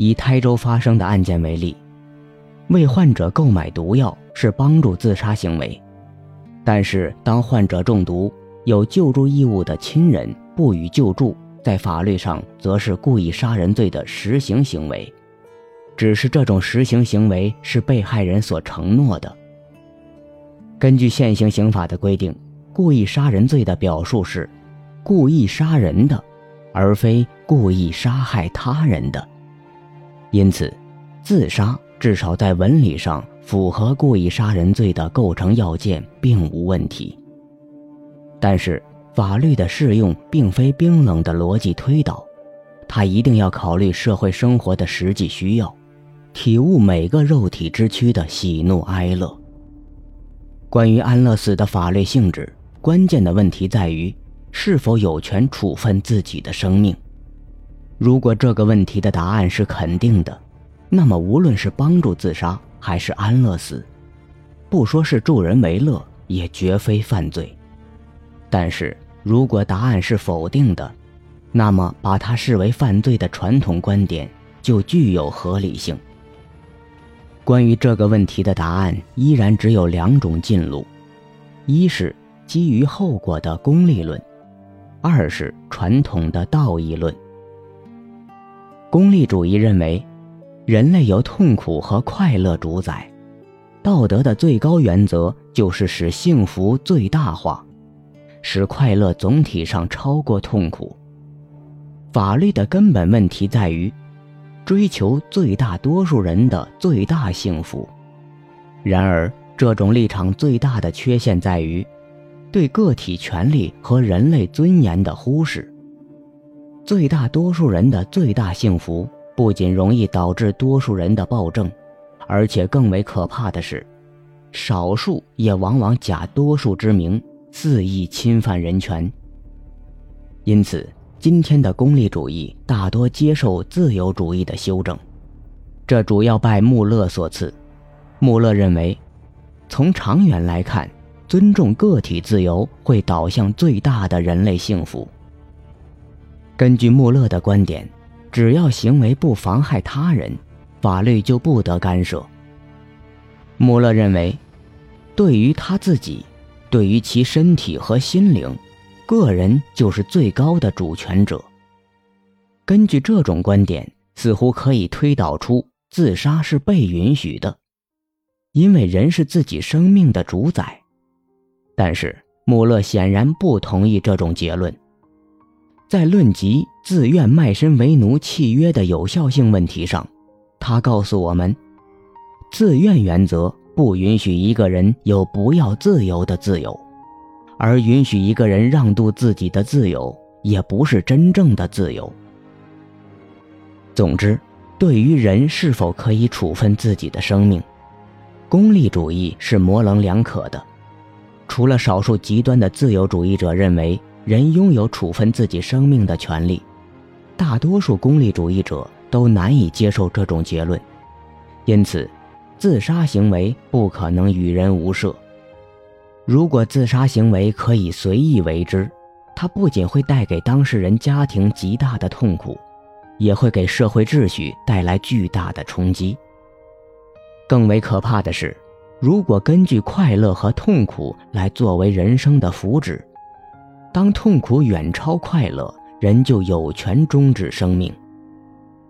以台州发生的案件为例，为患者购买毒药是帮助自杀行为，但是当患者中毒，有救助义务的亲人不予救助，在法律上则是故意杀人罪的实行行为，只是这种实行行为是被害人所承诺的。根据现行刑法的规定，故意杀人罪的表述是故意杀人的，而非故意杀害他人的。因此，自杀至少在文理上符合故意杀人罪的构成要件，并无问题。但是，法律的适用并非冰冷的逻辑推导，它一定要考虑社会生活的实际需要，体悟每个肉体之躯的喜怒哀乐。关于安乐死的法律性质，关键的问题在于是否有权处分自己的生命。如果这个问题的答案是肯定的，那么无论是帮助自杀还是安乐死，不说是助人为乐，也绝非犯罪。但是如果答案是否定的，那么把它视为犯罪的传统观点就具有合理性。关于这个问题的答案依然只有两种进路：一是基于后果的功利论，二是传统的道义论。功利主义认为，人类由痛苦和快乐主宰，道德的最高原则就是使幸福最大化，使快乐总体上超过痛苦。法律的根本问题在于，追求最大多数人的最大幸福。然而，这种立场最大的缺陷在于，对个体权利和人类尊严的忽视。最大多数人的最大幸福，不仅容易导致多数人的暴政，而且更为可怕的是，少数也往往假多数之名，肆意侵犯人权。因此，今天的功利主义大多接受自由主义的修正，这主要拜穆勒所赐。穆勒认为，从长远来看，尊重个体自由会导向最大的人类幸福。根据穆勒的观点，只要行为不妨害他人，法律就不得干涉。穆勒认为，对于他自己，对于其身体和心灵，个人就是最高的主权者。根据这种观点，似乎可以推导出自杀是被允许的，因为人是自己生命的主宰。但是穆勒显然不同意这种结论。在论及自愿卖身为奴契约的有效性问题上，他告诉我们，自愿原则不允许一个人有不要自由的自由，而允许一个人让渡自己的自由，也不是真正的自由。总之，对于人是否可以处分自己的生命，功利主义是模棱两可的。除了少数极端的自由主义者认为。人拥有处分自己生命的权利，大多数功利主义者都难以接受这种结论，因此，自杀行为不可能与人无涉。如果自杀行为可以随意为之，它不仅会带给当事人家庭极大的痛苦，也会给社会秩序带来巨大的冲击。更为可怕的是，如果根据快乐和痛苦来作为人生的福祉。当痛苦远超快乐，人就有权终止生命。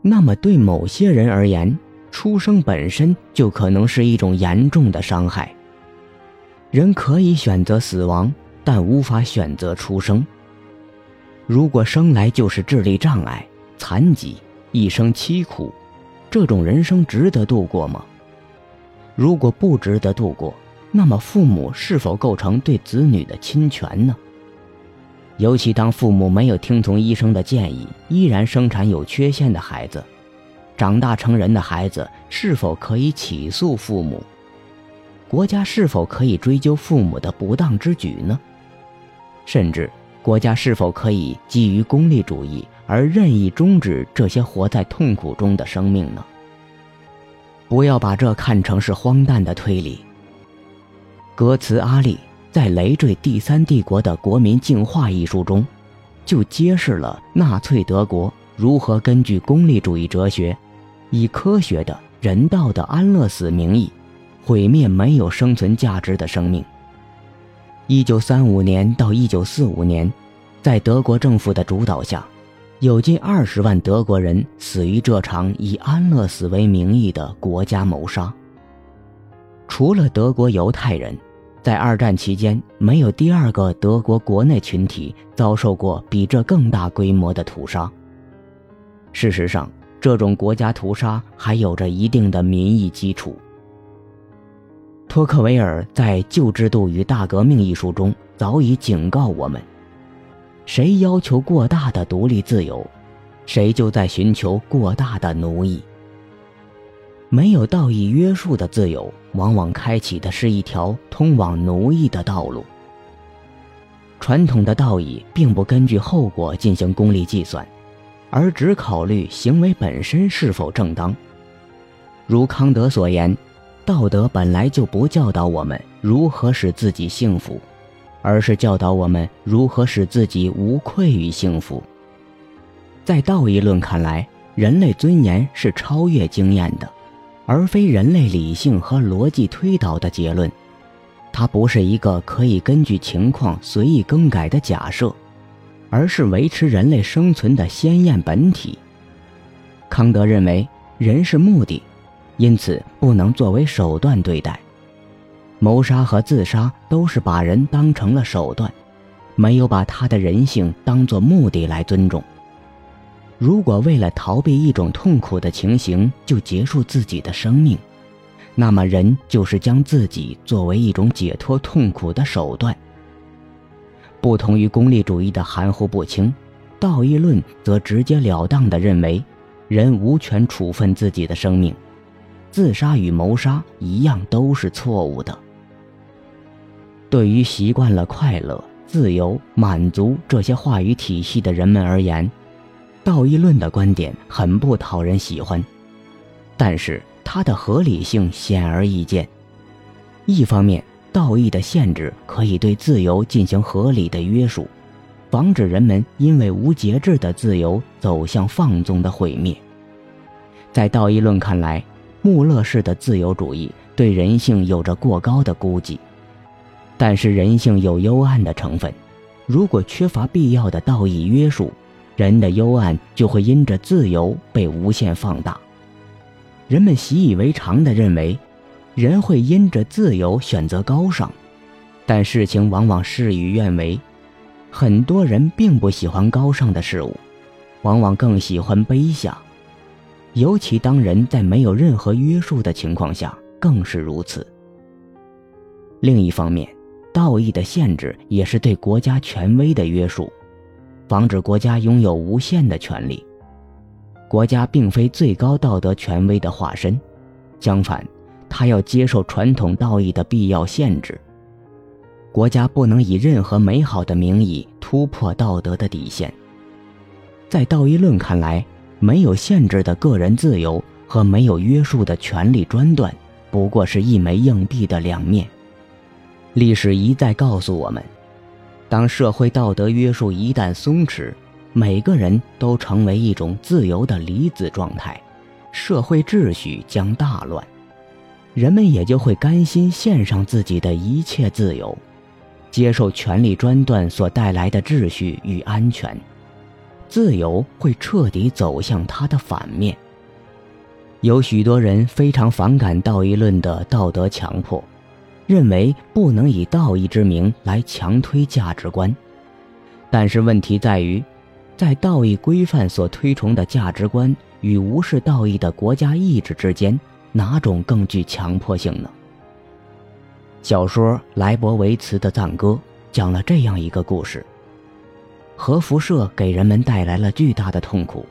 那么，对某些人而言，出生本身就可能是一种严重的伤害。人可以选择死亡，但无法选择出生。如果生来就是智力障碍、残疾，一生凄苦，这种人生值得度过吗？如果不值得度过，那么父母是否构成对子女的侵权呢？尤其当父母没有听从医生的建议，依然生产有缺陷的孩子，长大成人的孩子是否可以起诉父母？国家是否可以追究父母的不当之举呢？甚至，国家是否可以基于功利主义而任意终止这些活在痛苦中的生命呢？不要把这看成是荒诞的推理。歌词阿丽。在《累赘第三帝国的国民净化》一书中，就揭示了纳粹德国如何根据功利主义哲学，以科学的人道的安乐死名义，毁灭没有生存价值的生命。一九三五年到一九四五年，在德国政府的主导下，有近二十万德国人死于这场以安乐死为名义的国家谋杀。除了德国犹太人，在二战期间，没有第二个德国国内群体遭受过比这更大规模的屠杀。事实上，这种国家屠杀还有着一定的民意基础。托克维尔在《旧制度与大革命》一书中早已警告我们：谁要求过大的独立自由，谁就在寻求过大的奴役。没有道义约束的自由，往往开启的是一条通往奴役的道路。传统的道义并不根据后果进行功利计算。而只考虑行为本身是否正当。如康德所言，道德本来就不教导我们如何使自己幸福，而是教导我们如何使自己无愧于幸福。在道义论看来，人类尊严是超越经验的，而非人类理性和逻辑推导的结论。它不是一个可以根据情况随意更改的假设。而是维持人类生存的鲜艳本体。康德认为，人是目的，因此不能作为手段对待。谋杀和自杀都是把人当成了手段，没有把他的人性当作目的来尊重。如果为了逃避一种痛苦的情形就结束自己的生命，那么人就是将自己作为一种解脱痛苦的手段。不同于功利主义的含糊不清，道义论则直截了当地认为，人无权处分自己的生命，自杀与谋杀一样都是错误的。对于习惯了快乐、自由、满足这些话语体系的人们而言，道义论的观点很不讨人喜欢，但是它的合理性显而易见。一方面，道义的限制可以对自由进行合理的约束，防止人们因为无节制的自由走向放纵的毁灭。在道义论看来，穆勒式的自由主义对人性有着过高的估计，但是人性有幽暗的成分，如果缺乏必要的道义约束，人的幽暗就会因着自由被无限放大。人们习以为常地认为。人会因着自由选择高尚，但事情往往事与愿违。很多人并不喜欢高尚的事物，往往更喜欢卑下，尤其当人在没有任何约束的情况下，更是如此。另一方面，道义的限制也是对国家权威的约束，防止国家拥有无限的权利。国家并非最高道德权威的化身，相反。他要接受传统道义的必要限制。国家不能以任何美好的名义突破道德的底线。在道义论看来，没有限制的个人自由和没有约束的权力专断，不过是一枚硬币的两面。历史一再告诉我们，当社会道德约束一旦松弛，每个人都成为一种自由的离子状态，社会秩序将大乱。人们也就会甘心献上自己的一切自由，接受权力专断所带来的秩序与安全。自由会彻底走向它的反面。有许多人非常反感道义论的道德强迫，认为不能以道义之名来强推价值观。但是问题在于，在道义规范所推崇的价值观与无视道义的国家意志之间。哪种更具强迫性呢？小说《莱博维茨的赞歌》讲了这样一个故事：核辐射给人们带来了巨大的痛苦。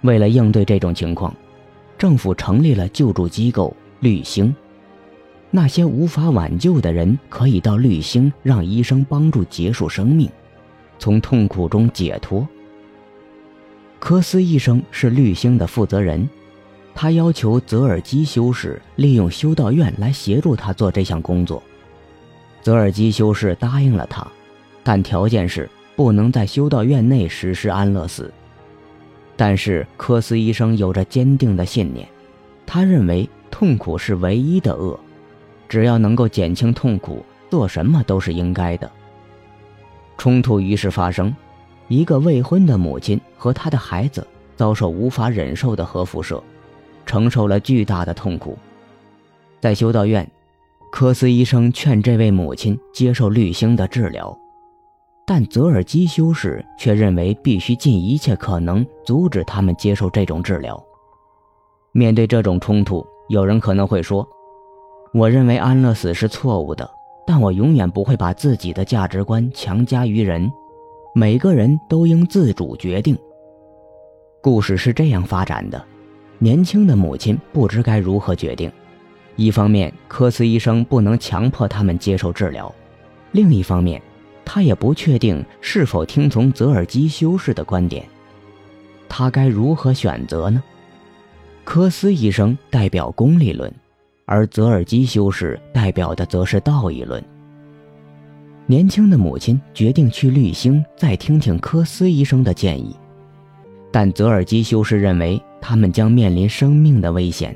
为了应对这种情况，政府成立了救助机构“绿星”。那些无法挽救的人可以到绿星，让医生帮助结束生命，从痛苦中解脱。科斯医生是绿星的负责人。他要求泽尔基修士利用修道院来协助他做这项工作。泽尔基修士答应了他，但条件是不能在修道院内实施安乐死。但是科斯医生有着坚定的信念，他认为痛苦是唯一的恶，只要能够减轻痛苦，做什么都是应该的。冲突于是发生，一个未婚的母亲和她的孩子遭受无法忍受的核辐射，承受了巨大的痛苦。在修道院，科斯医生劝这位母亲接受滤星的治疗。但泽尔基修士却认为必须尽一切可能阻止他们接受这种治疗。面对这种冲突，有人可能会说：“我认为安乐死是错误的，但我永远不会把自己的价值观强加于人。每个人都应自主决定。”故事是这样发展的：年轻的母亲不知该如何决定。一方面，科斯医生不能强迫他们接受治疗；另一方面，他也不确定是否听从泽尔基修士的观点，他该如何选择呢？科斯医生代表功利论，而泽尔基修士代表的则是道义论。年轻的母亲决定去绿星，再听听科斯医生的建议，但泽尔基修士认为他们将面临生命的危险，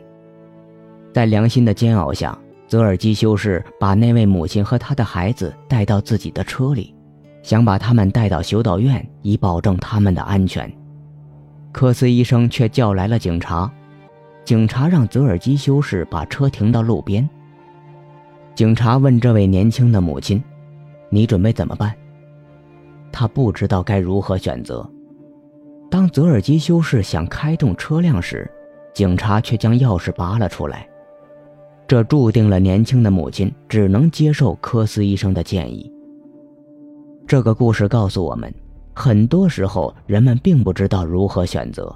在良心的煎熬下。泽尔基修士把那位母亲和他的孩子带到自己的车里，想把他们带到修道院，以保证他们的安全。科斯医生却叫来了警察，警察让泽尔基修士把车停到路边。警察问这位年轻的母亲：“你准备怎么办？”他不知道该如何选择。当泽尔基修士想开动车辆时，警察却将钥匙拔了出来。这注定了年轻的母亲只能接受科斯医生的建议。这个故事告诉我们，很多时候人们并不知道如何选择。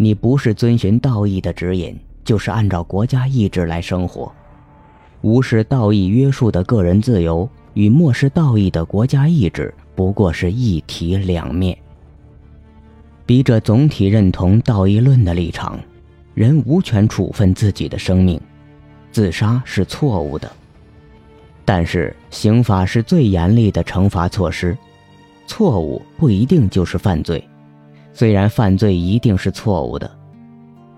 你不是遵循道义的指引，就是按照国家意志来生活。无视道义约束的个人自由与漠视道义的国家意志，不过是一体两面。笔者总体认同道义论的立场，人无权处分自己的生命。自杀是错误的，但是刑法是最严厉的惩罚措施。错误不一定就是犯罪，虽然犯罪一定是错误的，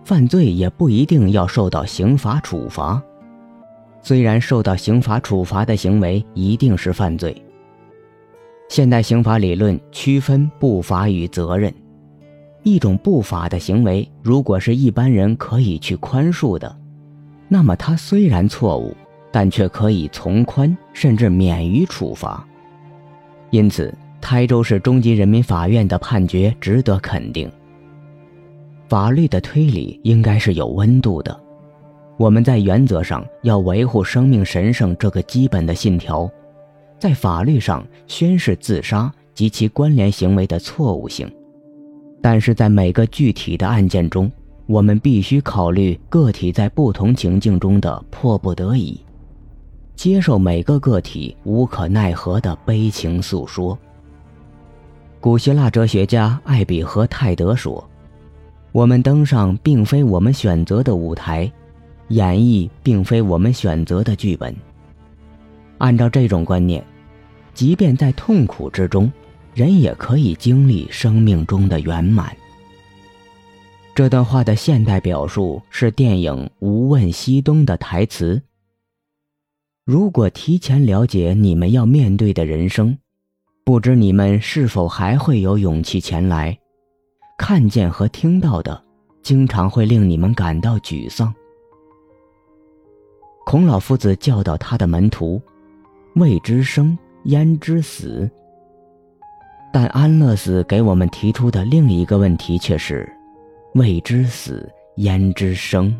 犯罪也不一定要受到刑罚处罚。虽然受到刑罚处罚的行为一定是犯罪。现代刑法理论区分不法与责任，一种不法的行为，如果是一般人可以去宽恕的。那么，他虽然错误，但却可以从宽，甚至免于处罚。因此，台州市中级人民法院的判决值得肯定。法律的推理应该是有温度的。我们在原则上要维护生命神圣这个基本的信条，在法律上宣示自杀及其关联行为的错误性，但是在每个具体的案件中。我们必须考虑个体在不同情境中的迫不得已，接受每个个体无可奈何的悲情诉说。古希腊哲学家艾比和泰德说：“我们登上并非我们选择的舞台，演绎并非我们选择的剧本。”按照这种观念，即便在痛苦之中，人也可以经历生命中的圆满。这段话的现代表述是电影《无问西东》的台词。如果提前了解你们要面对的人生，不知你们是否还会有勇气前来？看见和听到的，经常会令你们感到沮丧。孔老夫子教导他的门徒：“未知生，焉知死？”但安乐死给我们提出的另一个问题却是。未知死，焉知生？